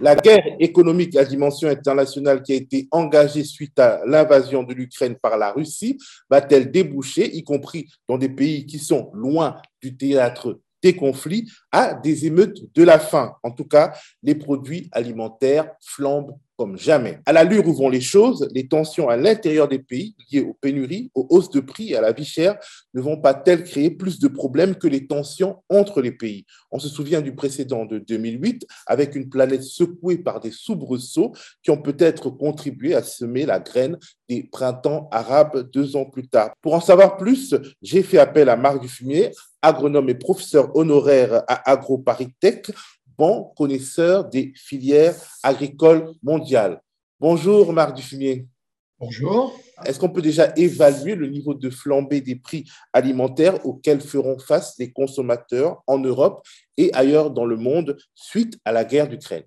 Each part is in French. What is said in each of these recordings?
La guerre économique à dimension internationale qui a été engagée suite à l'invasion de l'Ukraine par la Russie va-t-elle déboucher, y compris dans des pays qui sont loin du théâtre des conflits, à des émeutes de la faim? En tout cas, les produits alimentaires flambent jamais. À l'allure où vont les choses, les tensions à l'intérieur des pays liées aux pénuries, aux hausses de prix et à la vie chère ne vont pas-elles créer plus de problèmes que les tensions entre les pays On se souvient du précédent de 2008 avec une planète secouée par des soubresauts qui ont peut-être contribué à semer la graine des printemps arabes deux ans plus tard. Pour en savoir plus, j'ai fait appel à Marc Dufumier, agronome et professeur honoraire à AgroParisTech, bon connaisseur des filières agricoles mondiales. Bonjour Marc Dufumier. Bonjour. Est-ce qu'on peut déjà évaluer le niveau de flambée des prix alimentaires auxquels feront face les consommateurs en Europe et ailleurs dans le monde suite à la guerre d'Ukraine?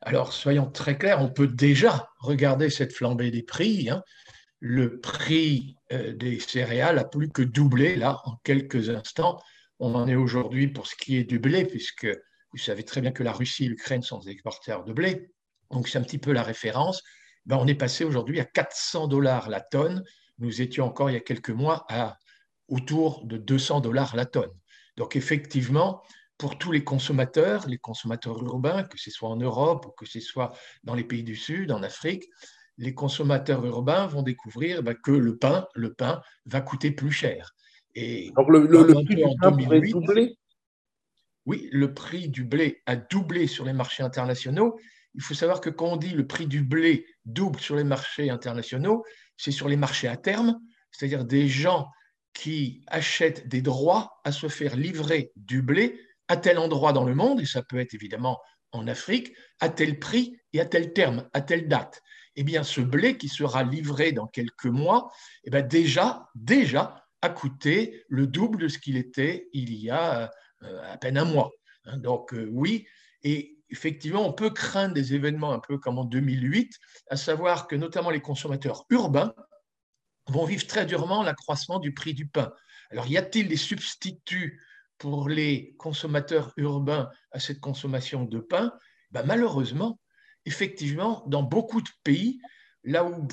Alors, soyons très clairs, on peut déjà regarder cette flambée des prix. Hein. Le prix euh, des céréales a plus que doublé, là, en quelques instants. On en est aujourd'hui pour ce qui est du blé, puisque vous savez très bien que la Russie et l'Ukraine sont des exporteurs de blé, donc c'est un petit peu la référence. Ben, on est passé aujourd'hui à 400 dollars la tonne. Nous étions encore il y a quelques mois à autour de 200 dollars la tonne. Donc effectivement, pour tous les consommateurs, les consommateurs urbains, que ce soit en Europe ou que ce soit dans les pays du Sud, en Afrique, les consommateurs urbains vont découvrir ben, que le pain, le pain va coûter plus cher. Et Donc le, prix du pain pourrait doubler oui, le prix du blé a doublé sur les marchés internationaux. Il faut savoir que quand on dit le prix du blé double sur les marchés internationaux, c'est sur les marchés à terme, c'est-à-dire des gens qui achètent des droits à se faire livrer du blé à tel endroit dans le monde, et ça peut être évidemment en Afrique, à tel prix et à tel terme, à telle date. Eh bien, ce blé qui sera livré dans quelques mois, eh bien déjà, déjà a coûté le double de ce qu'il était il y a euh, à peine un mois. Hein. Donc euh, oui, et effectivement, on peut craindre des événements un peu comme en 2008, à savoir que notamment les consommateurs urbains vont vivre très durement l'accroissement du prix du pain. Alors, y a-t-il des substituts pour les consommateurs urbains à cette consommation de pain? Ben, Malheureusement, effectivement, dans beaucoup de pays, là où,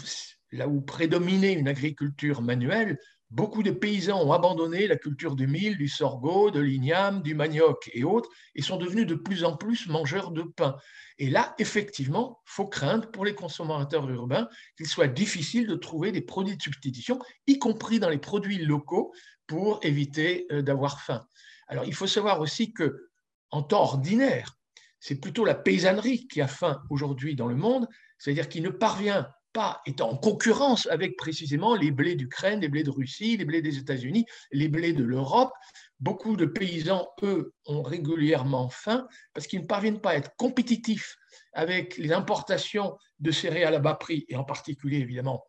là où prédominait une agriculture manuelle, beaucoup de paysans ont abandonné la culture du mil, du sorgho, de l'igname, du manioc et autres, et sont devenus de plus en plus mangeurs de pain. Et là, effectivement, faut craindre pour les consommateurs urbains qu'il soit difficile de trouver des produits de substitution, y compris dans les produits locaux, pour éviter euh, d'avoir faim. Alors, il faut savoir aussi que, en temps ordinaire, c'est plutôt la paysannerie qui a faim aujourd'hui dans le monde, c'est-à-dire qui ne parvient pas étant en concurrence avec précisément les blés d'Ukraine, les blés de Russie, les blés des États-Unis, les blés de l'Europe. Beaucoup de paysans, eux, ont régulièrement faim parce qu'ils ne parviennent pas à être compétitifs avec les importations de céréales à bas prix, et en particulier évidemment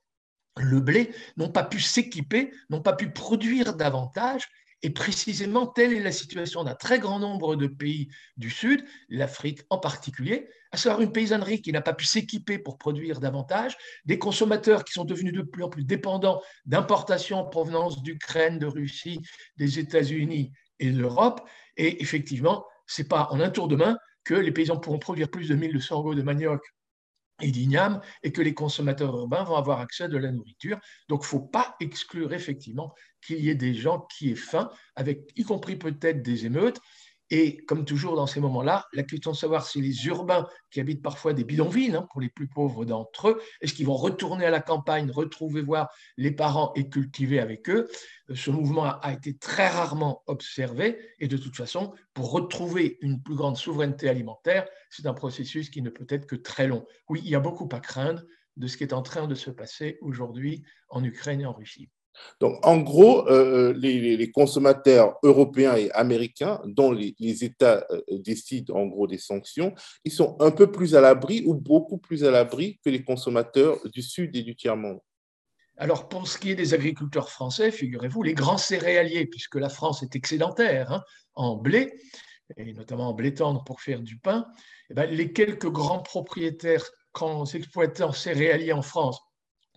le blé, n'ont pas pu s'équiper, n'ont pas pu produire davantage, et précisément, telle est la situation d'un très grand nombre de pays du Sud, l'Afrique en particulier, à savoir une paysannerie qui n'a pas pu s'équiper pour produire davantage, des consommateurs qui sont devenus de plus en plus dépendants d'importations en provenance d'Ukraine, de Russie, des États-Unis et de l'Europe. Et effectivement, ce n'est pas en un tour de main que les paysans pourront produire plus de mille de sorgho, de manioc et et que les consommateurs urbains vont avoir accès à de la nourriture. Donc, il ne faut pas exclure effectivement qu'il y ait des gens qui aient faim, avec y compris peut-être des émeutes. Et comme toujours dans ces moments-là, la question de savoir si les urbains qui habitent parfois des bidonvilles, hein, pour les plus pauvres d'entre eux, est-ce qu'ils vont retourner à la campagne, retrouver voir les parents et cultiver avec eux Ce mouvement a été très rarement observé et de toute façon, pour retrouver une plus grande souveraineté alimentaire, c'est un processus qui ne peut être que très long. Oui, il y a beaucoup à craindre de ce qui est en train de se passer aujourd'hui en Ukraine et en Russie. Donc, en gros, euh, euh, les, consommateurs européens et américains, dont les, États euh, décident en gros des sanctions, ils sont un peu plus à l'abri ou beaucoup plus à l'abri que les consommateurs du Sud et du tiers-monde. Alors, pour ce qui est des agriculteurs français, figurez-vous, les grands céréaliers, puisque la France est excédentaire hein, en blé, et notamment en blé tendre pour faire du pain, eh ben, les quelques grands propriétaires, grands exploitants céréaliers en France,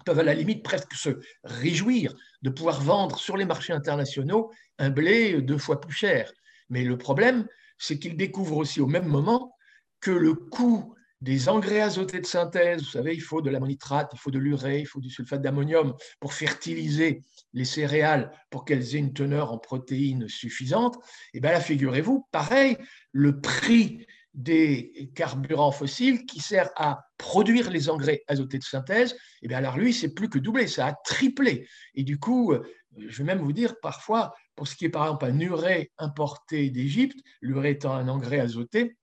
peuvent à la limite presque se réjouir de pouvoir vendre sur les marchés internationaux un blé deux fois plus cher. Mais le problème, c'est qu'ils découvrent aussi au même moment que le coût des engrais azotés de synthèse. Vous savez, il faut de l'ammonitrate, il faut de l'urée, il faut du sulfate d'ammonium pour fertiliser les céréales pour qu'elles aient une teneur en protéines suffisante. Et bien là, figurez-vous, pareil, le prix des carburants fossiles qui sert à produire les engrais azotés de synthèse, et bien alors lui, c'est plus que doublé, ça a triplé. Et du coup, je vais même vous dire parfois, pour ce qui est par exemple un urée importé d'Égypte, l'urée étant un engrais azoté,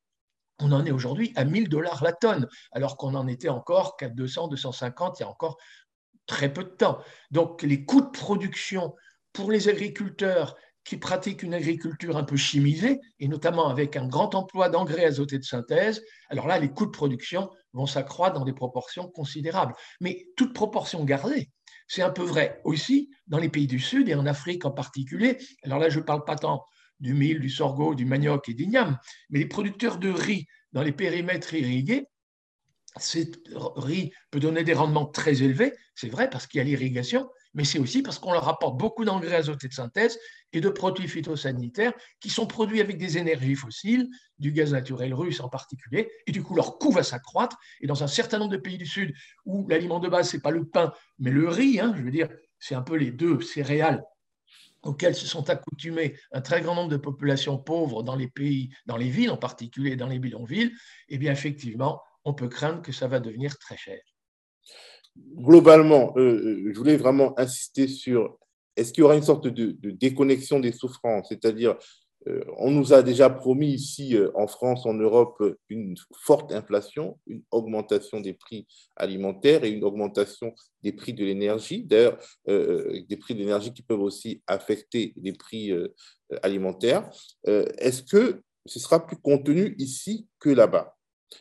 on en est aujourd'hui à 1000 dollars la tonne, alors qu'on en était encore qu'à 200, 250 il y a encore très peu de temps. Donc les coûts de production pour les agriculteurs qui pratiquent une agriculture un peu chimisée, et notamment avec un grand emploi d'engrais azotés de synthèse, alors là, les coûts de production vont s'accroître dans des proportions considérables. Mais toute proportion gardée, c'est un peu vrai aussi dans les pays du Sud et en Afrique en particulier. Alors là, je ne parle pas tant du mil, du sorgho, du manioc et d'igname, mais les producteurs de riz dans les périmètres irrigués, ce riz peut donner des rendements très élevés, c'est vrai parce qu'il y a l'irrigation, mais c'est aussi parce qu'on leur apporte beaucoup d'engrais azotés de synthèse et de produits phytosanitaires qui sont produits avec des énergies fossiles, du gaz naturel russe en particulier, et du coup leur coût va s'accroître. Et dans un certain nombre de pays du Sud où l'aliment de base, ce n'est pas le pain, mais le riz, hein, je veux dire, c'est un peu les deux céréales auxquelles se sont accoutumées un très grand nombre de populations pauvres dans les pays, dans les villes en particulier, dans les bidonvilles, eh bien effectivement, on peut craindre que ça va devenir très cher globalement, euh, euh, je voulais vraiment insister sur est-ce qu'il y aura une sorte de, déconnexion des souffrances? C'est-à-dire, euh, on nous a déjà promis ici en France, en Europe, une forte inflation, une augmentation des prix alimentaires et une augmentation des prix de l'énergie. D'ailleurs, des prix de l'énergie qui peuvent aussi affecter les prix alimentaires. Est-ce que ce sera plus contenu ici que là-bas?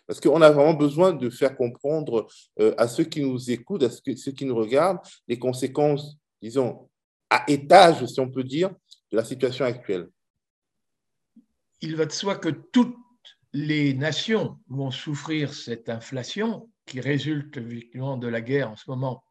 Parce qu'on a vraiment besoin de faire comprendre euh, à ceux qui nous écoutent, à ceux qui nous regardent, les conséquences, disons, à étage, si on peut dire, de la situation actuelle. Il va de soi que toutes les nations vont souffrir cette inflation qui résulte évidemment de la guerre en ce moment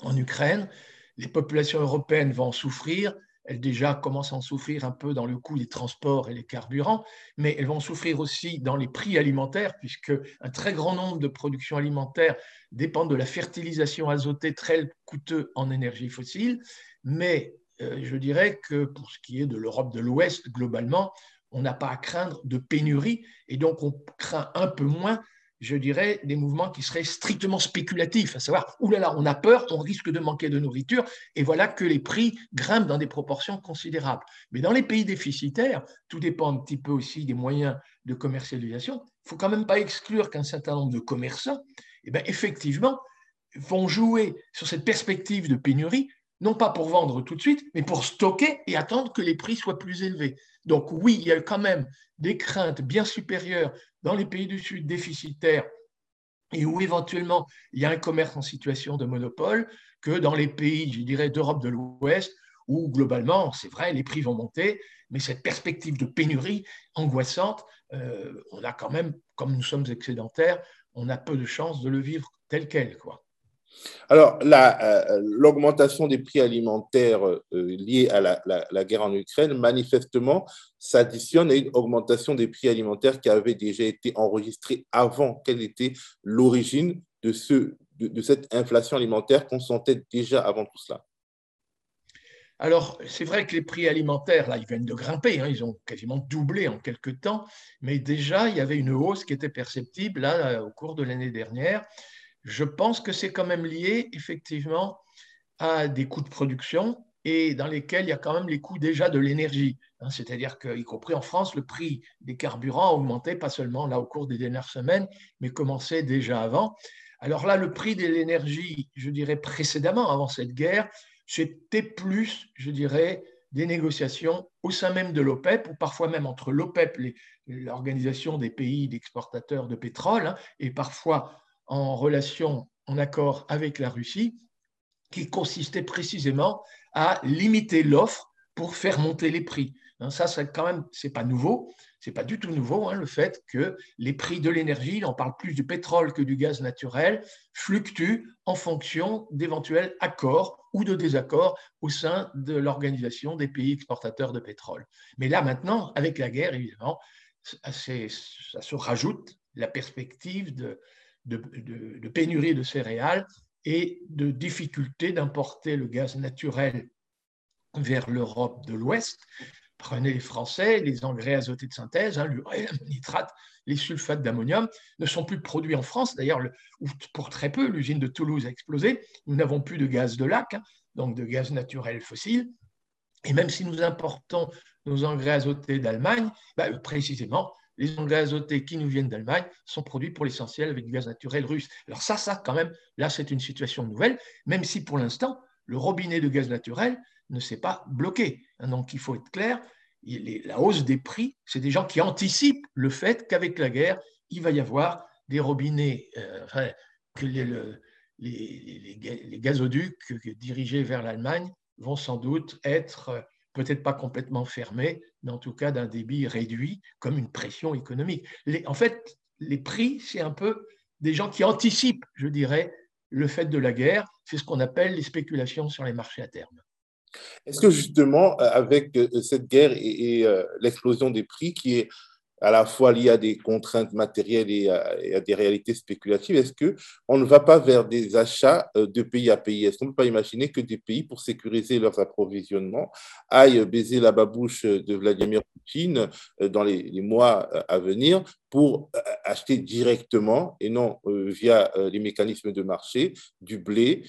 en Ukraine. Les populations européennes vont souffrir, elles déjà commencent à en souffrir un peu dans le coût des transports et les carburants, mais elles vont souffrir aussi dans les prix alimentaires, puisque un très grand nombre de productions alimentaires dépendent de la fertilisation azotée très coûteux en énergie fossile. Mais euh, je dirais que pour ce qui est de l'Europe de l'Ouest, globalement, on n'a pas à craindre de pénurie, et donc on craint un peu moins je dirais, des mouvements qui seraient strictement spéculatifs, à savoir, oulala, on a peur, on risque de manquer de nourriture, et voilà que les prix grimpent dans des proportions considérables. Mais dans les pays déficitaires, tout dépend un petit peu aussi des moyens de commercialisation, il ne faut quand même pas exclure qu'un certain nombre de commerçants, eh bien, effectivement, vont jouer sur cette perspective de pénurie, non pas pour vendre tout de suite, mais pour stocker et attendre que les prix soient plus élevés. Donc oui, il y a quand même des craintes bien supérieures dans les pays du Sud déficitaires et où éventuellement il y a un commerce en situation de monopole que dans les pays, je dirais, d'Europe de l'Ouest, où globalement, c'est vrai, les prix vont monter, mais cette perspective de pénurie angoissante, euh, on a quand même, comme nous sommes excédentaires, on a peu de chances de le vivre tel quel. Alors, euh, l'augmentation des prix alimentaires euh, liés à la, guerre en Ukraine, manifestement, s'additionne à une augmentation des prix alimentaires qui avait déjà été enregistrée avant. Quelle était l'origine de, de, cette inflation alimentaire qu'on sentait déjà avant tout cela alors, c'est vrai que les prix alimentaires, là, ils viennent de grimper, hein, ils ont quasiment doublé en quelques temps, mais déjà, il y avait une hausse qui était perceptible là, au cours de l'année dernière. Je pense que c'est quand même lié effectivement à des coûts de production et dans lesquels il y a quand même les coûts déjà de l'énergie. Hein. C'est-à-dire qu'y compris en France, le prix des carburants a augmenté, pas seulement là au cours des dernières semaines, mais commençait déjà avant. Alors là, le prix de l'énergie, je dirais précédemment, avant cette guerre, c'était plus, je dirais, des négociations au sein même de l'OPEP, ou parfois même entre l'OPEP, l'organisation des pays d'exportateurs de pétrole, hein, et parfois en relation, en accord avec la Russie, qui consistait précisément à limiter l'offre pour faire monter les prix. Hein, ça, ça quand même, c'est pas nouveau, c'est pas du tout nouveau hein, le fait que les prix de l'énergie, on parle plus du pétrole que du gaz naturel, fluctuent en fonction d'éventuels accords ou de désaccords au sein de l'organisation des pays exportateurs de pétrole. Mais là maintenant, avec la guerre, évidemment, ça se rajoute la perspective de, de, pénurie de céréales et de difficulté d'importer le gaz naturel vers l'Europe de l'Ouest. Prenez les Français, les engrais azotés de synthèse, hein, l'urée, nitrate, les sulfates d'ammonium ne sont plus produits en France. D'ailleurs, pour très peu, l'usine de Toulouse a explosé. Nous n'avons plus de gaz de lac, hein, donc de gaz naturel fossile. Et même si nous importons nos engrais azotés d'Allemagne, bah, précisément, les engrais azotés qui nous viennent d'Allemagne sont produits pour l'essentiel avec du gaz naturel russe. Alors ça, quand même, là, c'est une situation nouvelle, même si pour l'instant, le robinet de gaz naturel ne s'est pas bloqué. Donc il faut être clair, la hausse des prix, c'est des gens qui anticipent le fait qu'avec la guerre, il va y avoir des robinets, euh, que les, gazoducs dirigés vers l'Allemagne vont sans doute être peut-être pas complètement fermés, mais en tout cas d'un débit réduit, comme une pression économique. en fait, les prix, c'est un peu des gens qui anticipent, je dirais, le fait de la guerre. C'est ce qu'on appelle les spéculations sur les marchés à terme. Est-ce que justement, avec euh, cette guerre et, euh, l'explosion des prix qui est à la fois lié à des contraintes matérielles et à, des réalités spéculatives, est-ce qu'on ne va pas vers des achats euh, de pays à pays? Est-ce qu'on ne peut pas imaginer que des pays, pour sécuriser leurs approvisionnements, aillent baiser la babouche de Vladimir Poutine euh, dans les, mois euh, à venir pour acheter directement et non via les mécanismes de marché du blé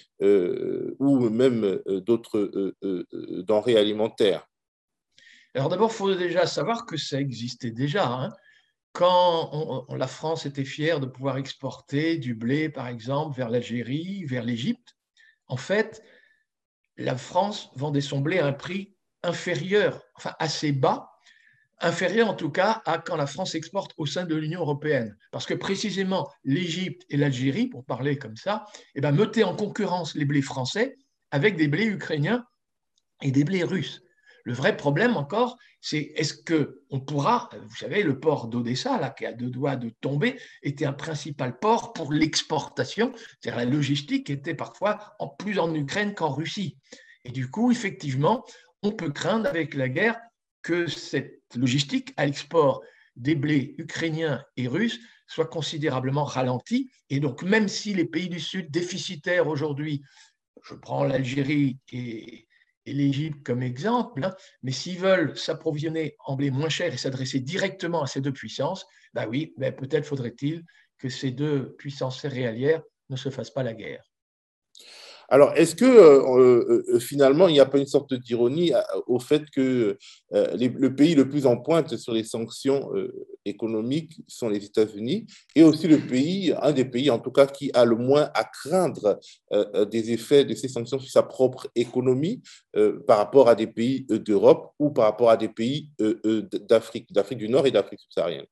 ou même d'autres denrées alimentaires? Alors d'abord, il faut déjà savoir que ça existait déjà. Hein. Quand la France était fière de pouvoir exporter du blé, par exemple, vers l'Algérie, vers l'Égypte, en fait, la France vendait son blé à un prix inférieur, enfin assez bas, inférieur en tout cas à quand la France exporte au sein de l'Union européenne. Parce que précisément l'Égypte et l'Algérie, pour parler comme ça, eh ben, mettaient en concurrence les blés français avec des blés ukrainiens et des blés russes. Le vrai problème encore, c'est est-ce qu'on pourra, vous savez, le port d'Odessa, là, qui a deux doigts de tomber, était un principal port pour l'exportation, c'est-à-dire la logistique était parfois en plus en Ukraine qu'en Russie. Et du coup, effectivement, on peut craindre avec la guerre que cette logistique à l'export des blés ukrainiens et russes soit considérablement ralentie. Et donc, même si les pays du Sud déficitaires aujourd'hui, je prends l'Algérie et l'Égypte comme exemple, hein. mais s'ils veulent s'approvisionner en blé moins cher et s'adresser directement à ces deux puissances, bah oui, ben peut-être faudrait-il que ces deux puissances céréalières ne se fassent pas la guerre. Alors, est-ce que euh, euh, finalement, il n'y a pas une sorte d'ironie euh, au fait que le pays le plus en pointe sur les sanctions économiques sont les États-Unis et aussi le pays, un des pays en tout cas, qui a le moins à craindre des effets de ces sanctions sur sa propre économie par rapport à des pays d'Europe ou par rapport à des pays d'Afrique, d'Afrique du Nord et d'Afrique subsaharienne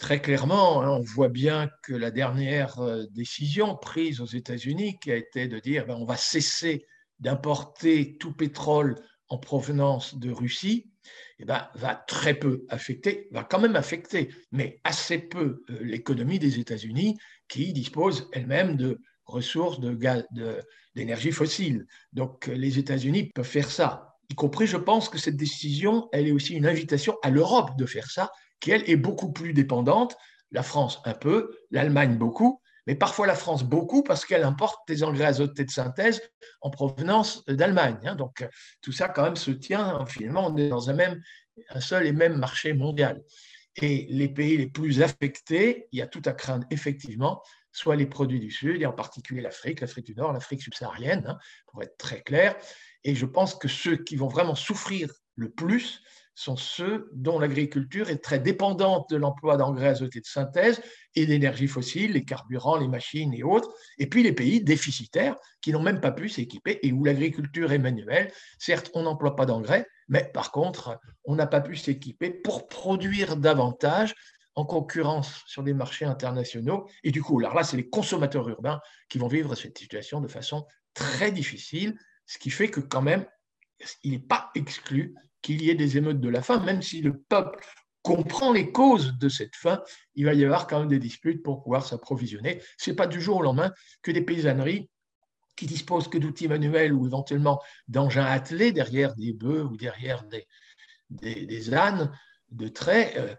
Très clairement, hein, on voit bien que la dernière euh, décision prise aux États-Unis, qui a été de dire ben, on va cesser d'importer tout pétrole en provenance de Russie, eh ben, va très peu affecter, va quand même affecter, mais assez peu euh, l'économie des États-Unis qui dispose elle-même de ressources d'énergie fossile. Donc euh, les États-Unis peuvent faire ça. Y compris, je pense que cette décision, elle est aussi une invitation à l'Europe de faire ça qui, elle, est beaucoup plus dépendante. La France, un peu, l'Allemagne, beaucoup, mais parfois la France, beaucoup, parce qu'elle importe des engrais azotés de synthèse en provenance d'Allemagne. Hein. Donc, tout ça, quand même, se tient. Finalement, on est dans un, même, un seul et même marché mondial. Et les pays les plus affectés, il y a tout à craindre, effectivement, soit les produits du Sud, et en particulier l'Afrique, l'Afrique du Nord, l'Afrique subsaharienne, hein, pour être très clair. Et je pense que ceux qui vont vraiment souffrir le plus, sont ceux dont l'agriculture est très dépendante de l'emploi d'engrais azotés de synthèse et d'énergie fossile, les carburants, les machines et autres, et puis les pays déficitaires qui n'ont même pas pu s'équiper et où l'agriculture est manuelle. Certes, on n'emploie pas d'engrais, mais par contre, on n'a pas pu s'équiper pour produire davantage en concurrence sur des marchés internationaux. Et du coup, alors là, c'est les consommateurs urbains qui vont vivre cette situation de façon très difficile, ce qui fait que quand même, il n'est pas exclu qu'il y ait des émeutes de la faim, même si le peuple comprend les causes de cette faim, il va y avoir quand même des disputes pour pouvoir s'approvisionner. Ce n'est pas du jour au lendemain que des paysanneries qui disposent que d'outils manuels ou éventuellement d'engins attelés derrière des bœufs ou derrière des, ânes de trait, euh,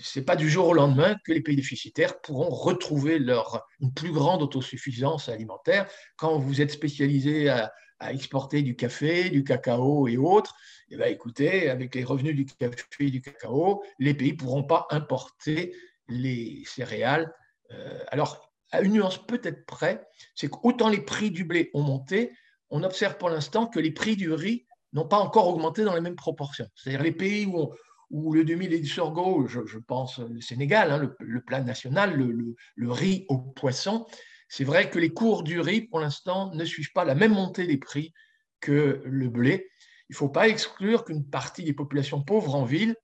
ce n'est pas du jour au lendemain que les pays déficitaires pourront retrouver leur, une plus grande autosuffisance alimentaire. Quand vous êtes spécialisé à, exporter du café, du cacao et autres, eh bien, écoutez, avec les revenus du café et du cacao, les pays ne pourront pas importer les céréales. Euh, alors, à une nuance peut-être près, c'est qu'autant les prix du blé ont monté, on observe pour l'instant que les prix du riz n'ont pas encore augmenté dans les mêmes proportions. C'est-à-dire les pays où, le demi et du sorgho, je, pense le Sénégal, hein, le, plat national, le, riz au poisson, c'est vrai que les cours du riz, pour l'instant, ne suivent pas la même montée des prix que le blé. Il ne faut pas exclure qu'une partie des populations pauvres en ville,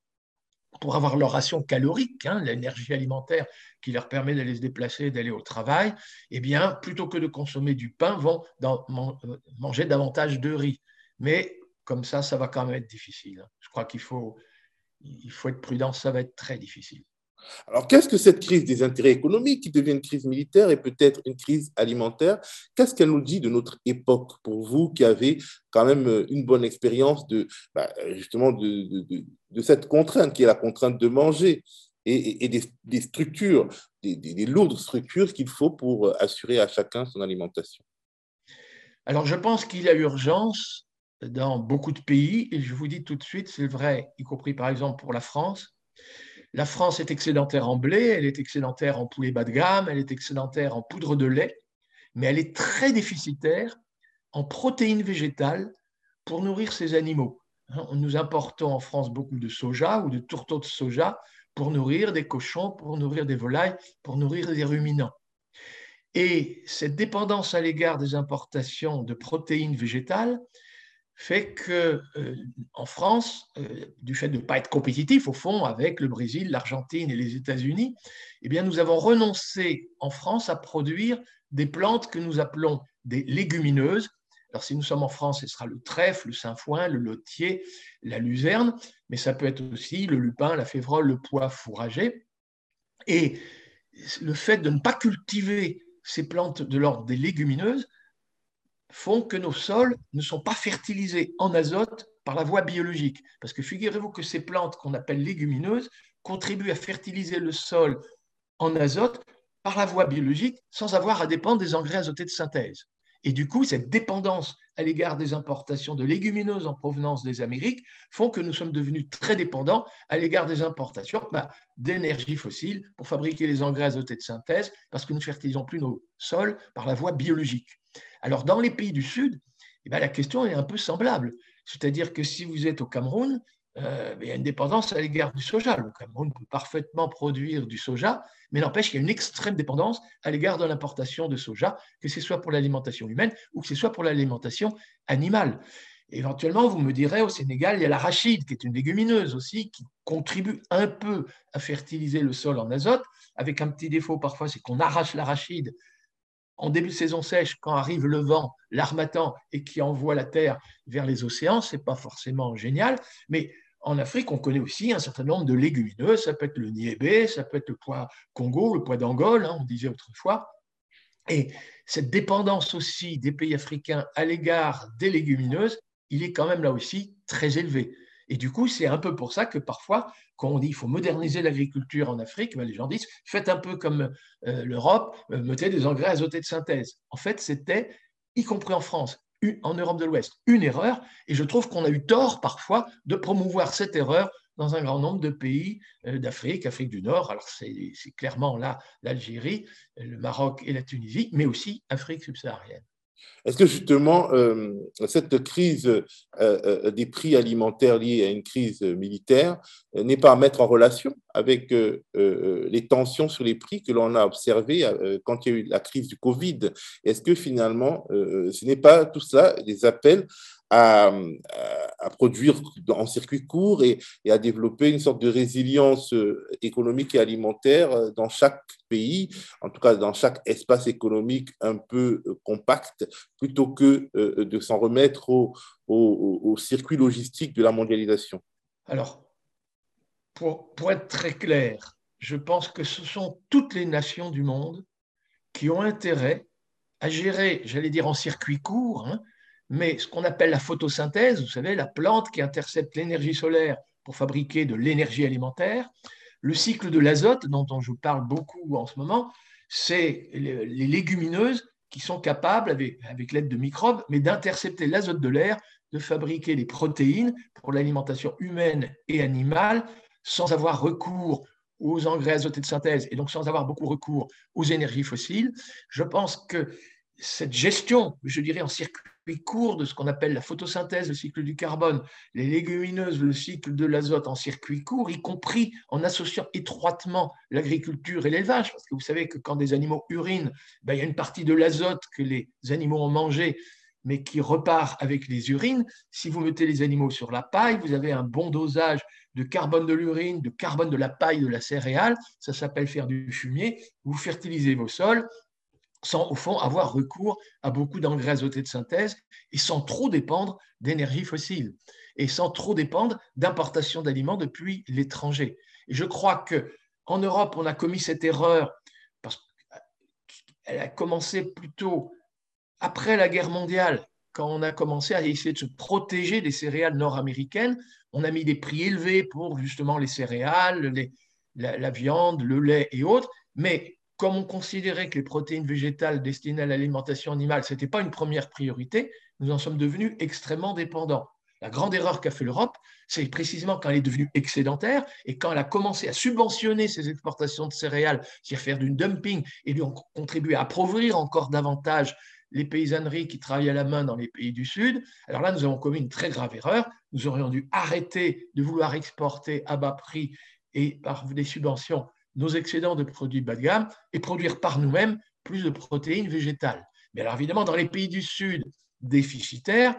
pour avoir leur ration calorique, hein, l'énergie alimentaire qui leur permet d'aller se déplacer, d'aller au travail, eh plutôt que de consommer du pain, vont manger davantage de riz. Mais comme ça, ça va quand même être difficile. Je crois qu'il faut, il faut être prudent, ça va être très difficile. Alors, qu'est-ce que cette crise des intérêts économiques qui devient une crise militaire et peut-être une crise alimentaire Qu'est-ce qu'elle nous dit de notre époque pour vous qui avez quand même euh, une bonne expérience de bah, justement de, cette contrainte qui est la contrainte de manger et, des, structures, des, des lourdes structures qu'il faut pour euh, assurer à chacun son alimentation? Alors, je pense qu'il y a urgence dans beaucoup de pays, et je vous dis tout de suite, c'est vrai, y compris par exemple pour la France. La France est excédentaire en blé, elle est excédentaire en poulet bas de gamme, elle est excédentaire en poudre de lait, mais elle est très déficitaire en protéines végétales pour nourrir ses animaux. Hein, nous importons en France beaucoup de soja ou de tourteaux de soja pour nourrir des cochons, pour nourrir des volailles, pour nourrir des ruminants. Et cette dépendance à l'égard des importations de protéines végétales fait que euh, en France, euh, du fait de ne pas être compétitif au fond avec le Brésil, l'Argentine et les États-Unis, eh bien nous avons renoncé en France à produire des plantes que nous appelons des légumineuses. Alors si nous sommes en France, ce sera le trèfle, le sainfoin, le lotier, la luzerne, mais ça peut être aussi le lupin, la févrole, le pois fourragé. Et le fait de ne pas cultiver ces plantes de l'ordre des légumineuses font que nos sols ne sont pas fertilisés en azote par la voie biologique. Parce que figurez-vous que ces plantes qu'on appelle légumineuses contribuent à fertiliser le sol en azote par la voie biologique sans avoir à dépendre des engrais azotés de synthèse. Et du coup, cette dépendance à l'égard des importations de légumineuses en provenance des Amériques font que nous sommes devenus très dépendants à l'égard des importations bah, d'énergie fossile pour fabriquer les engrais azotés de synthèse parce que nous ne fertilisons plus nos sols par la voie biologique. Alors, dans les pays du Sud, eh ben, la question est un peu semblable. C'est-à-dire que si vous êtes au Cameroun, euh, il y a une dépendance à l'égard du soja. Le Cameroun peut parfaitement produire du soja, mais n'empêche qu'il y a une extrême dépendance à l'égard de l'importation de soja, que ce soit pour l'alimentation humaine ou que ce soit pour l'alimentation animale. Éventuellement, vous me direz, au Sénégal, il y a l'arachide, qui est une légumineuse aussi, qui contribue un peu à fertiliser le sol en azote, avec un petit défaut parfois, c'est qu'on arrache l'arachide en début de saison sèche, quand arrive le vent, l'armatan, et qui envoie la terre vers les océans, ce n'est pas forcément génial. Mais en Afrique, on connaît aussi un certain nombre de légumineuses. Ça peut être le niébé, ça peut être le pois Congo, le pois d'Angole, hein, on disait autrefois. Et cette dépendance aussi des pays africains à l'égard des légumineuses, il est quand même là aussi très élevé. Et du coup, c'est un peu pour ça que parfois, quand on dit qu'il faut moderniser l'agriculture en Afrique, ben, les gens disent faites un peu comme euh, l'Europe, euh, mettez des engrais azotés de synthèse. En fait, c'était, y compris en France, en Europe de l'Ouest, une erreur. Et je trouve qu'on a eu tort parfois de promouvoir cette erreur dans un grand nombre de pays euh, d'Afrique, Afrique du Nord. Alors c'est clairement là l'Algérie, le Maroc et la Tunisie, mais aussi Afrique subsaharienne. Est-ce que justement, euh, cette crise euh, euh, des prix alimentaires liée à une crise militaire n'est pas à mettre en relation avec les tensions sur les prix que l'on a observées quand il y a eu la crise du Covid? Est-ce que finalement, ce n'est pas tout cela des appels à, produire en circuit court et, à développer une sorte de résilience euh, économique et alimentaire euh, dans chaque pays, en tout cas dans chaque espace économique un peu euh, compact, plutôt que de s'en remettre au, au, circuit logistique de la mondialisation. Alors, pour, pour être très clair, je pense que ce sont toutes les nations du monde qui ont intérêt à gérer, j'allais dire en circuit court, hein, mais ce qu'on appelle la photosynthèse, vous savez, la plante qui intercepte l'énergie solaire pour fabriquer de l'énergie alimentaire, Le cycle de l'azote, dont je vous parle beaucoup en ce moment, c'est les légumineuses qui sont capables, avec, avec l'aide de microbes, mais d'intercepter l'azote de l'air, de fabriquer des protéines pour l'alimentation humaine et animale sans avoir recours aux engrais azotés de synthèse et donc sans avoir beaucoup recours aux énergies fossiles. Je pense que cette gestion, je dirais en circuit court de ce qu'on appelle la photosynthèse, le cycle du carbone, les légumineuses, le cycle de l'azote en circuit court, y compris en associant étroitement l'agriculture et l'élevage, parce que vous savez que quand des animaux urinent, ben, il y a une partie de l'azote que les animaux ont mangé, mais qui repart avec les urines. Si vous mettez les animaux sur la paille, vous avez un bon dosage de carbone de l'urine, de carbone de la paille de la céréale, ça s'appelle faire du fumier, vous fertilisez vos sols, sans au fond avoir recours à beaucoup d'engrais azotés de synthèse et sans trop dépendre d'énergie fossile et sans trop dépendre d'importation d'aliments depuis l'étranger. Et je crois que en Europe, on a commis cette erreur parce qu'elle a commencé plutôt après la guerre mondiale, quand on a commencé à essayer de se protéger des céréales nord-américaines. On a mis des prix élevés pour justement les céréales, la, la viande, le lait et autres. Mais comme on considérait que les protéines végétales destinées à l'alimentation animale, ce n'était pas une première priorité, nous en sommes devenus extrêmement dépendants. La grande erreur qu'a fait l'Europe, c'est précisément quand elle est devenue excédentaire et quand elle a commencé à subventionner ses exportations de céréales, c'est-à-dire faire du dumping et lui contribuer à appauvrir encore davantage les paysanneries qui travaillent à la main dans les pays du Sud. Alors là, nous avons commis une très grave erreur. Nous aurions dû arrêter de vouloir exporter à bas prix et par des subventions nos excédents de produits bas de gamme et produire par nous-mêmes plus de protéines végétales. Mais alors évidemment, dans les pays du Sud déficitaires,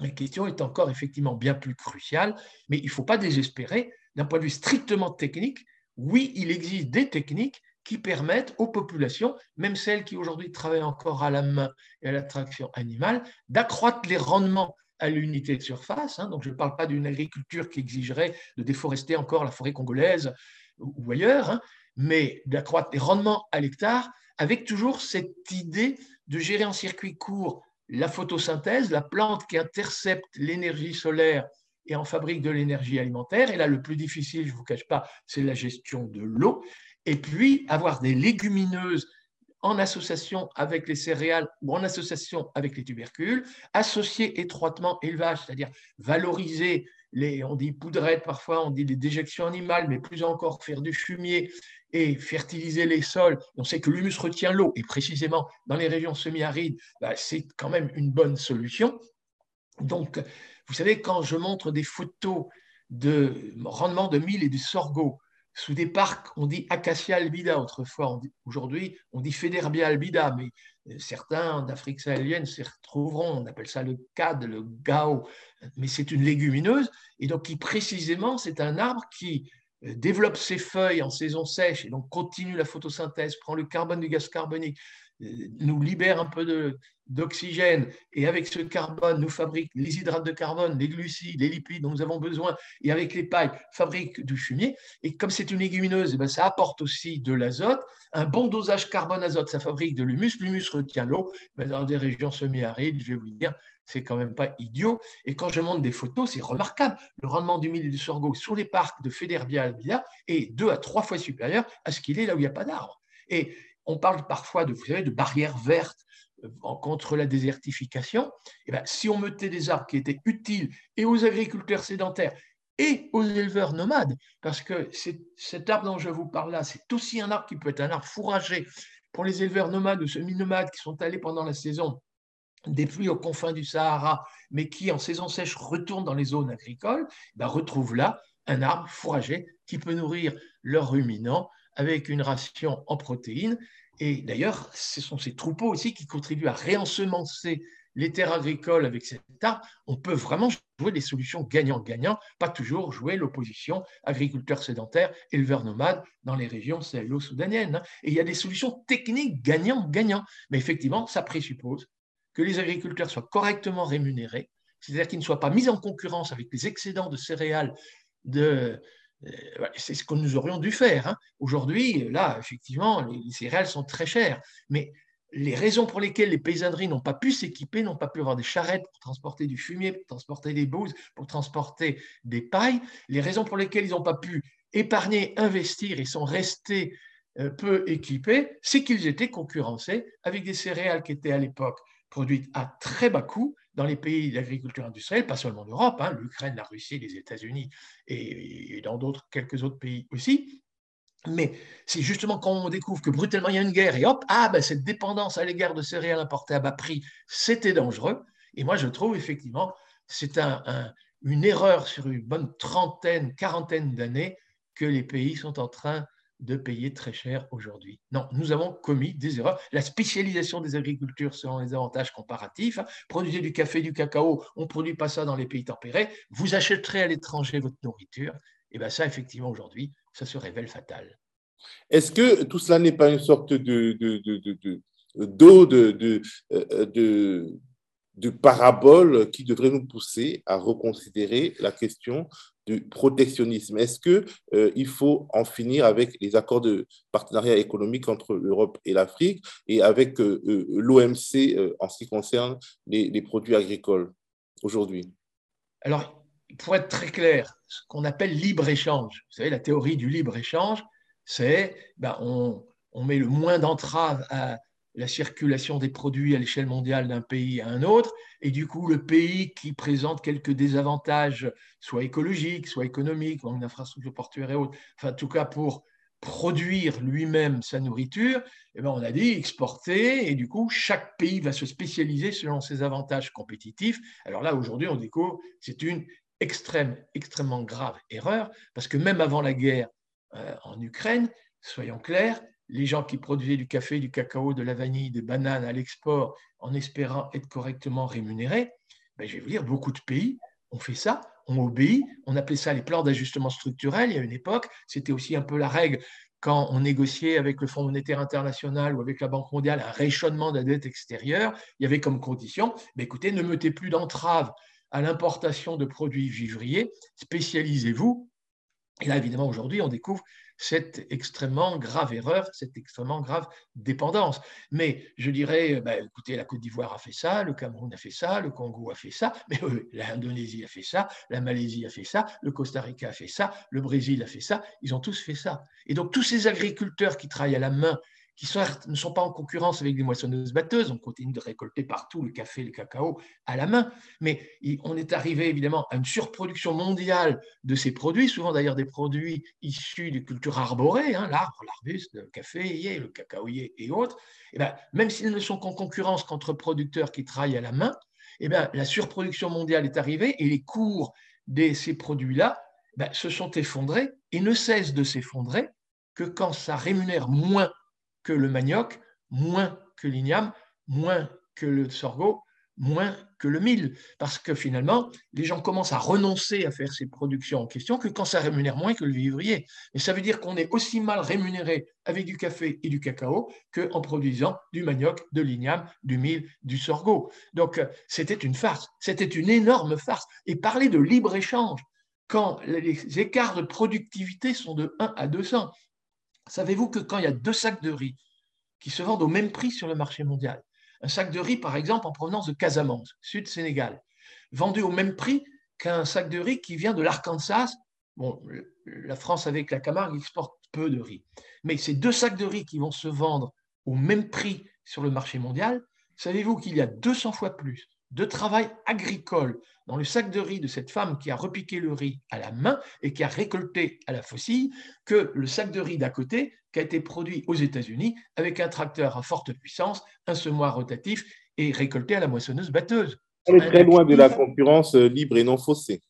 la question est encore effectivement bien plus cruciale, mais il ne faut pas désespérer. D'un point de vue strictement technique, oui, il existe des techniques qui permettent aux populations, même celles qui aujourd'hui travaillent encore à la main et à la traction animale, d'accroître les rendements à l'unité de surface. Hein. Donc je ne parle pas d'une agriculture qui exigerait de déforester encore la forêt congolaise ou ailleurs, hein, mais d'accroître les rendements à l'hectare avec toujours cette idée de gérer en circuit court la photosynthèse, la plante qui intercepte l'énergie solaire et en fabrique de l'énergie alimentaire. Et là, le plus difficile, je ne vous cache pas, c'est la gestion de l'eau. Et puis, avoir des légumineuses en association avec les céréales ou en association avec les tubercules, associer étroitement élevage, c'est-à-dire valoriser on dit poudrette parfois, on dit des déjections animales, mais plus encore faire du fumier et fertiliser les sols. On sait que l'humus retient l'eau, et précisément dans les régions semi-arides, bah, c'est quand même une bonne solution. Donc, vous savez, quand je montre des photos de rendement de mil et de sorgho sous des parcs, on dit acacia albida autrefois, aujourd'hui on dit Federbia albida, mais certains d'Afrique sahélienne s'y retrouveront, on appelle ça le cad, le gao, mais c'est une légumineuse, et donc qui précisément c'est un arbre qui euh, développe ses feuilles en saison sèche et donc continue la photosynthèse, prend le carbone du gaz carbonique, nous libère un peu d'oxygène et avec ce carbone, nous fabrique les hydrates de carbone, les glucides, les lipides dont nous avons besoin et avec les pailles, fabrique du fumier. Et comme c'est une légumineuse, eh ben, ça apporte aussi de l'azote. Un bon dosage carbone-azote, ça fabrique de l'humus. L'humus retient l'eau. Mais dans des régions semi-arides, je vais vous dire, c'est quand même pas idiot. Et quand je montre des photos, c'est remarquable. Le rendement du mil et du sorgho sur les parcs de Federbia albida est deux à trois fois supérieur à ce qu'il est là où il n'y a pas d'arbres. Et on parle parfois de, de barrières vertes euh, contre la désertification. Et eh bien, si on mettait des arbres qui étaient utiles et aux agriculteurs sédentaires et aux éleveurs nomades, parce que cet arbre dont je vous parle là, c'est aussi un arbre qui peut être un arbre fourragé pour les éleveurs nomades ou semi-nomades qui sont allés pendant la saison des pluies aux confins du Sahara, mais qui en saison sèche retournent dans les zones agricoles, eh ben retrouvent là un arbre fourragé qui peut nourrir leurs ruminants avec une ration en protéines. Et d'ailleurs, ce sont ces troupeaux aussi qui contribuent à réensemencer les terres agricoles avec cet arbre. On peut vraiment jouer des solutions gagnant-gagnant, pas toujours jouer l'opposition agriculteurs sédentaires, éleveurs nomades dans les régions sahélo-soudaniennes. Et il y a des solutions techniques gagnant-gagnant. Mais effectivement, ça présuppose que les agriculteurs soient correctement rémunérés, c'est-à-dire qu'ils ne soient pas mis en concurrence avec les excédents de céréales de, c'est ce que nous aurions dû faire. Hein. Aujourd'hui, là, effectivement, les céréales sont très chères, mais les raisons pour lesquelles les paysanneries n'ont pas pu s'équiper, n'ont pas pu avoir des charrettes pour transporter du fumier, pour transporter des bouses, pour transporter des pailles, les raisons pour lesquelles ils n'ont pas pu épargner, investir et sont restés euh, peu équipés, c'est qu'ils étaient concurrencés avec des céréales qui étaient à l'époque produites à très bas coût dans les pays d'agriculture industrielle, pas seulement en Europe, hein, l'Ukraine, la Russie, les États-Unis et, dans d'autres, quelques autres pays aussi. Mais c'est justement quand on découvre que brutalement il y a une guerre et hop, ah ben cette dépendance à l'égard de céréales importées à bas prix, c'était dangereux. Et moi je trouve effectivement c'est une erreur sur une bonne trentaine, quarantaine d'années que les pays sont en train de payer très cher aujourd'hui. Non, nous avons commis des erreurs. La spécialisation des agricultures selon les avantages comparatifs. Produisez du café, du cacao, on ne produit pas ça dans les pays tempérés. Vous achèterez à l'étranger votre nourriture. Et bien ça, effectivement, aujourd'hui, ça se révèle fatal. Est-ce que tout cela n'est pas une sorte de, d'eau, de, de, de, de parabole qui devrait nous pousser à reconsidérer la question du protectionnisme. Est-ce qu'il euh, il faut en finir avec les accords de partenariat économique entre l'Europe et l'Afrique et avec euh, euh, l'OMC en ce qui concerne les, produits agricoles aujourd'hui? Alors, pour être très clair, ce qu'on appelle libre-échange, vous savez, la théorie du libre-échange, c'est ben, on, on met le moins d'entraves à la circulation des produits à l'échelle mondiale d'un pays à un autre, et du coup le pays qui présente quelques désavantages, soit écologiques, soit économiques, manque d'infrastructures portuaires et autres, enfin en tout cas pour produire lui-même sa nourriture, eh ben, on a dit exporter, et du coup chaque pays va se spécialiser selon ses avantages compétitifs. Alors là aujourd'hui on découvre c'est une extrême, extrêmement grave erreur, parce que même avant la guerre euh, en Ukraine, soyons clairs, les gens qui produisaient du café, du cacao, de la vanille, des bananes à l'export en espérant être correctement rémunérés, ben, je vais vous dire, beaucoup de pays ont fait ça, ont obéi. On appelait ça les plans d'ajustement structurel. Il y a une époque, c'était aussi un peu la règle quand on négociait avec le Fonds monétaire international ou avec la Banque mondiale un réchonnement de la dette extérieure. Il y avait comme condition, ben, écoutez, ne mettez plus d'entraves à l'importation de produits vivriers, spécialisez-vous. Et là, évidemment, aujourd'hui, on découvre cette extrêmement grave erreur, cette extrêmement grave dépendance. Mais je dirais, bah, écoutez, la Côte d'Ivoire a fait ça, le Cameroun a fait ça, le Congo a fait ça, mais l'Indonésie a fait ça, la Malaisie a fait ça, le Costa Rica a fait ça, le Brésil a fait ça, ils ont tous fait ça. Et donc tous ces agriculteurs qui travaillent à la main qui ne sont pas en concurrence avec des moissonneuses-batteuses. On continue de récolter partout le café, le cacao à la main. Mais on est arrivé évidemment à une surproduction mondiale de ces produits, souvent d'ailleurs des produits issus des cultures arborées, hein, l'arbre, l'arbuste, le café, le cacaoyer et autres. Et eh ben, même s'ils ne sont qu'en concurrence qu'entre producteurs qui travaillent à la main, et eh ben, la surproduction mondiale est arrivée et les cours de ces produits-là ben, se sont effondrés et ne cessent de s'effondrer que quand ça rémunère moins que le manioc, moins que l'igname, moins que le sorgho, moins que le mil. Parce que finalement, les gens commencent à renoncer à faire ces productions en question que quand ça rémunère moins que le vivrier. Et ça veut dire qu'on est aussi mal rémunéré avec du café et du cacao qu'en produisant du manioc, de l'igname, du mil, du sorgho. Donc, c'était une farce. C'était une énorme farce. Et parler de libre-échange, quand les écarts de productivité sont de 1 à 200, Savez-vous que quand il y a deux sacs de riz qui se vendent au même prix sur le marché mondial, un sac de riz, par exemple, en provenance de Casamance, sud Sénégal, vendu au même prix qu'un sac de riz qui vient de l'Arkansas, la France avec la Camargue exporte peu de riz, mais ces deux sacs de riz qui vont se vendre au même prix sur le marché mondial, savez-vous qu'il y a 200 fois plus de travail agricole dans le sac de riz de cette femme qui a repiqué le riz à la main et qui a récolté à la faucille que le sac de riz d'à côté qui a été produit aux États-Unis avec un tracteur à forte puissance, un semoir rotatif et récolté à la moissonneuse batteuse. On est très loin de la concurrence libre et non faussée.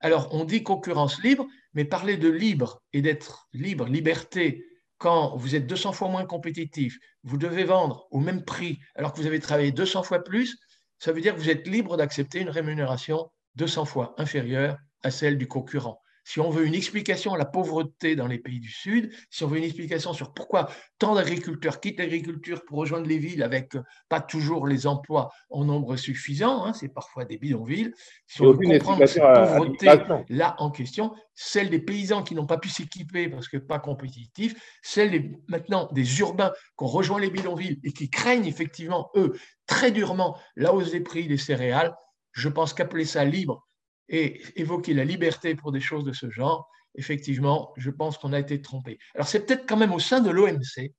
Alors, on dit concurrence libre, mais parler de libre et d'être libre, liberté, quand vous êtes 200 fois moins compétitif, vous devez vendre au même prix alors que vous avez travaillé 200 fois plus, ça veut dire que vous êtes libre d'accepter une rémunération 200 fois inférieure à celle du concurrent. Si on veut une explication à la pauvreté dans les pays du Sud, si on veut une explication sur pourquoi tant d'agriculteurs quittent l'agriculture pour rejoindre les villes avec euh, pas toujours les emplois en nombre suffisant, hein, c'est parfois des bidonvilles, si on veut comprendre cette pauvreté là en question, celle des paysans qui n'ont pas pu s'équiper parce que pas compétitifs, celle maintenant des urbains qui ont rejoint les bidonvilles et qui craignent effectivement, eux, très durement la hausse des prix des céréales, je pense qu'appeler ça libre et évoquer la liberté pour des choses de ce genre, effectivement, je pense qu'on a été trompé. Alors c'est peut-être quand même au sein de l'OMC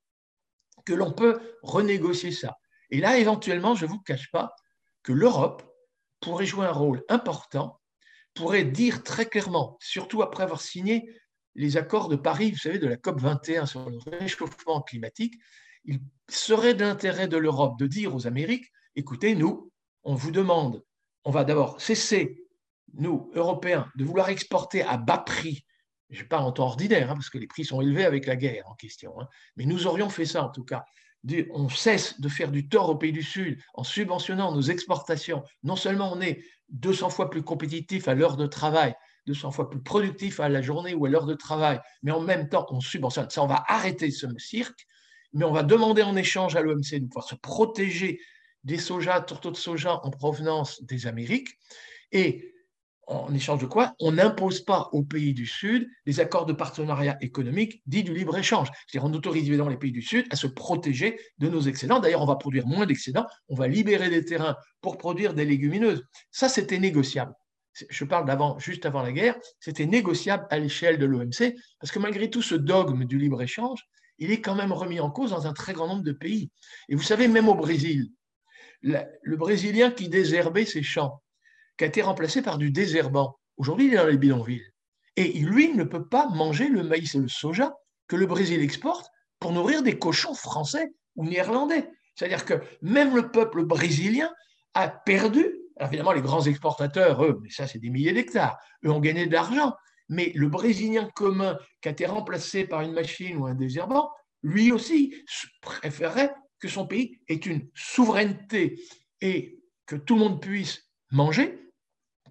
que l'on peut renégocier ça. Et là, éventuellement, je ne vous cache pas que l'Europe pourrait jouer un rôle important, pourrait dire très clairement, surtout après avoir signé les accords de Paris, vous savez, de la COP 21 sur le réchauffement climatique, il serait d'intérêt de l'Europe de dire aux Amériques, écoutez, nous, on vous demande, on va d'abord cesser, nous, Européens, de vouloir exporter à bas prix je parle en temps ordinaire, hein, parce que les prix sont élevés avec la guerre en question, hein. mais nous aurions fait ça en tout cas. On cesse de faire du tort au pays du Sud en subventionnant nos exportations. Non seulement on est 200 fois plus compétitif à l'heure de travail, 200 fois plus productif à la journée ou à l'heure de travail, mais en même temps on subventionne. Ça, on va arrêter ce cirque, mais on va demander en échange à l'OMC de pouvoir se protéger des soja, tourteaux de soja en provenance des Amériques. Et en échange de quoi On n'impose pas aux pays du Sud des accords de partenariat économique dits du libre-échange. C'est-à-dire on autorise évidemment les pays du Sud à se protéger de nos excédents. D'ailleurs, on va produire moins d'excédents, on va libérer des terrains pour produire des légumineuses. Ça, c'était négociable. Je parle d'avant, juste avant la guerre, c'était négociable à l'échelle de l'OMC, parce que malgré tout ce dogme du libre-échange, il est quand même remis en cause dans un très grand nombre de pays. Et vous savez, même au Brésil, le Brésilien qui désherbait ses champs, qui a été remplacé par du désherbant. Aujourd'hui, il est dans les bidonvilles. Et lui ne peut pas manger le maïs et le soja que le Brésil exporte pour nourrir des cochons français ou néerlandais. C'est-à-dire que même le peuple brésilien a perdu. Alors évidemment, les grands exportateurs, eux, mais ça, c'est des milliers d'hectares, eux ont gagné de l'argent. Mais le Brésilien commun qui a été remplacé par une machine ou un désherbant, lui aussi préférerait que son pays ait une souveraineté et que tout le monde puisse manger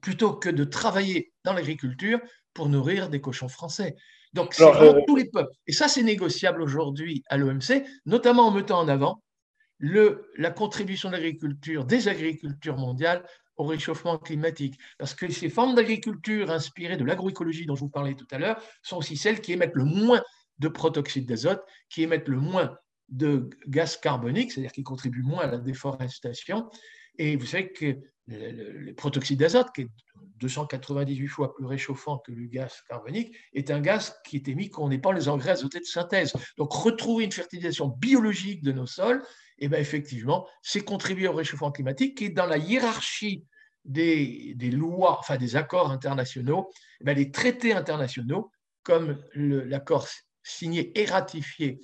plutôt que de travailler dans l'agriculture pour nourrir des cochons français. Donc, c'est vraiment euh, tous les peuples. Et ça, c'est négociable aujourd'hui à l'OMC, notamment en mettant en avant le, la contribution de l'agriculture, des agricultures mondiales au réchauffement climatique. Parce que ces formes d'agriculture inspirées de l'agroécologie dont je vous parlais tout à l'heure sont aussi celles qui émettent le moins de protoxyde d'azote, qui émettent le moins de gaz carbonique, c'est-à-dire qui contribuent moins à la déforestation. Et vous savez que le, protoxyde d'azote, qui est 298 fois plus réchauffant que le gaz carbonique, est un gaz qui est émis quand on pas les engrais azotés de synthèse. Donc, retrouver une fertilisation biologique de nos sols, et eh bien, effectivement, c'est contribuer au réchauffement climatique qui est dans la hiérarchie des, lois, enfin des accords internationaux, eh bien, les traités internationaux, comme l'accord signé et ratifié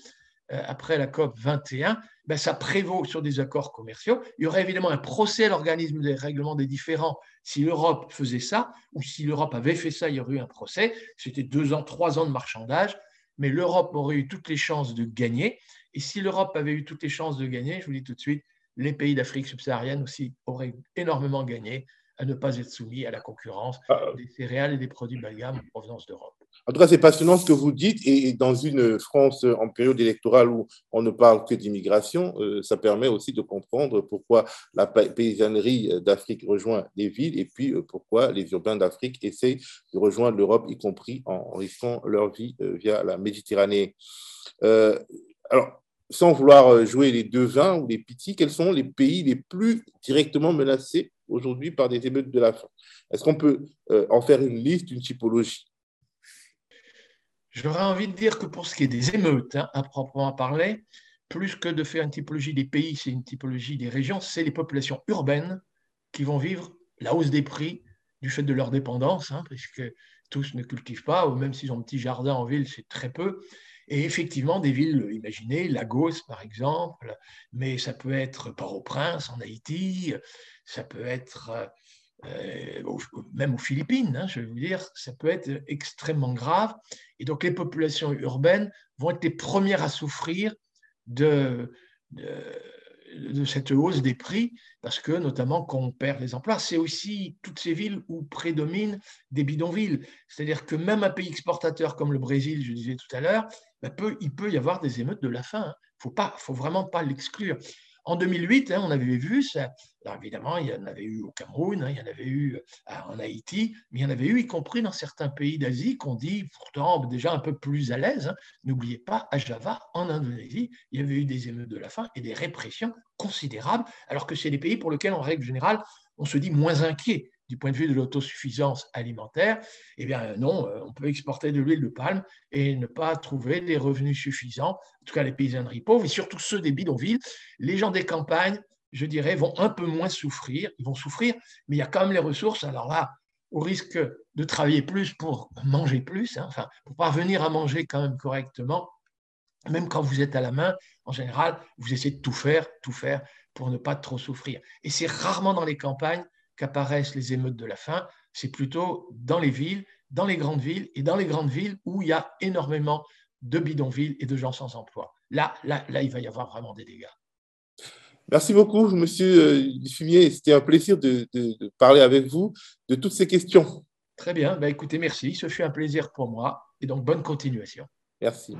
après la COP 21, ben, ça prévaut sur des accords commerciaux. Il y aurait évidemment un procès à l'organisme des règlements des différends si l'Europe faisait ça, ou si l'Europe avait fait ça, il y aurait eu un procès. C'était deux ans, trois ans de marchandage, mais l'Europe aurait eu toutes les chances de gagner. Et si l'Europe avait eu toutes les chances de gagner, je vous dis tout de suite, les pays d'Afrique subsaharienne aussi auraient énormément gagné à ne pas être soumis à la concurrence ah. des céréales et des produits bas en provenance d'Europe. En tout cas, c'est passionnant ce que vous dites. Et dans une France en période électorale où on ne parle que d'immigration, euh, ça permet aussi de comprendre pourquoi la paysannerie d'Afrique rejoint les villes et puis euh, pourquoi les urbains d'Afrique essaient de rejoindre l'Europe, y compris en risquant leur vie euh, via la Méditerranée. alors, sans vouloir jouer les devins ou les petits, quels sont les pays les plus directement menacés aujourd'hui par des émeutes de la faim? Est-ce qu'on peut en faire une liste, une typologie? J'aurais envie de dire que pour ce qui est des émeutes, hein, à proprement parler, plus que de faire une typologie des pays, c'est une typologie des régions, c'est les populations urbaines qui vont vivre la hausse des prix du fait de leur dépendance, hein, puisque tous ne cultivent pas, ou même s'ils ont un petit jardin en ville, c'est très peu. Et effectivement, des villes, imaginez, Lagos par exemple, mais ça peut être Port-au-Prince en Haïti, ça peut être euh, même aux Philippines, hein, je vais vous dire, ça peut être extrêmement grave. Et donc les populations urbaines vont être les premières à souffrir de, cette hausse des prix, parce que notamment quand on perd les emplois, c'est aussi toutes ces villes où prédominent des bidonvilles. C'est-à-dire que même un pays exportateur comme le Brésil, je disais tout à l'heure, ben, il peut y avoir des émeutes de la faim. Hein. Il ne faut vraiment pas l'exclure. En 2008, hein, on avait vu ça. évidemment, il y en avait eu au Cameroun, hein, il y en avait eu euh, en Haïti, mais il y en avait eu y compris dans certains pays d'Asie qu'on dit pourtant déjà un peu plus à l'aise. Hein. N'oubliez pas, à Java, en Indonésie, il y avait eu des émeutes de la faim et des répressions considérables, alors que c'est des pays pour lesquels, en règle générale, on se dit moins inquiet du point de vue de l'autosuffisance alimentaire, eh bien non, on peut exporter de l'huile de palme et ne pas trouver des revenus suffisants, en tout cas les paysanneries pauvres, et surtout ceux des bidonvilles. Les gens des campagnes, je dirais, vont un peu moins souffrir, ils vont souffrir, mais il y a quand même les ressources. Alors là, au risque de travailler plus pour manger plus, hein, enfin, pour parvenir à manger quand même correctement, même quand vous êtes à la main, en général, vous essayez de tout faire, tout faire pour ne pas trop souffrir. Et c'est rarement dans les campagnes qu'apparaissent les émeutes de la faim, c'est plutôt dans les villes, dans les grandes villes et dans les grandes villes où il y a énormément de bidonvilles et de gens sans emploi. Là, là, là, il va y avoir vraiment des dégâts. Merci beaucoup, Monsieur euh, Fumier. C'était un plaisir de, parler avec vous de toutes ces questions. Très bien. Ben, écoutez, merci. Ce fut un plaisir pour moi. Et donc, bonne continuation. Merci.